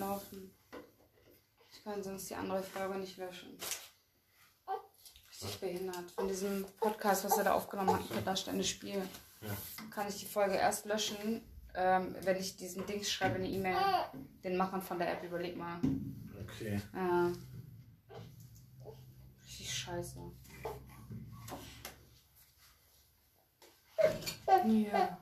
laufen. Ich kann sonst die andere Folge nicht löschen. Richtig behindert. Von diesem Podcast, was er da aufgenommen hat, für das Spiel, Ja. kann ich die Folge erst löschen, ähm, wenn ich diesen Dings schreibe, eine E-Mail, den Machern von der App, überleg mal. Okay. Ja. Richtig scheiße. Ja.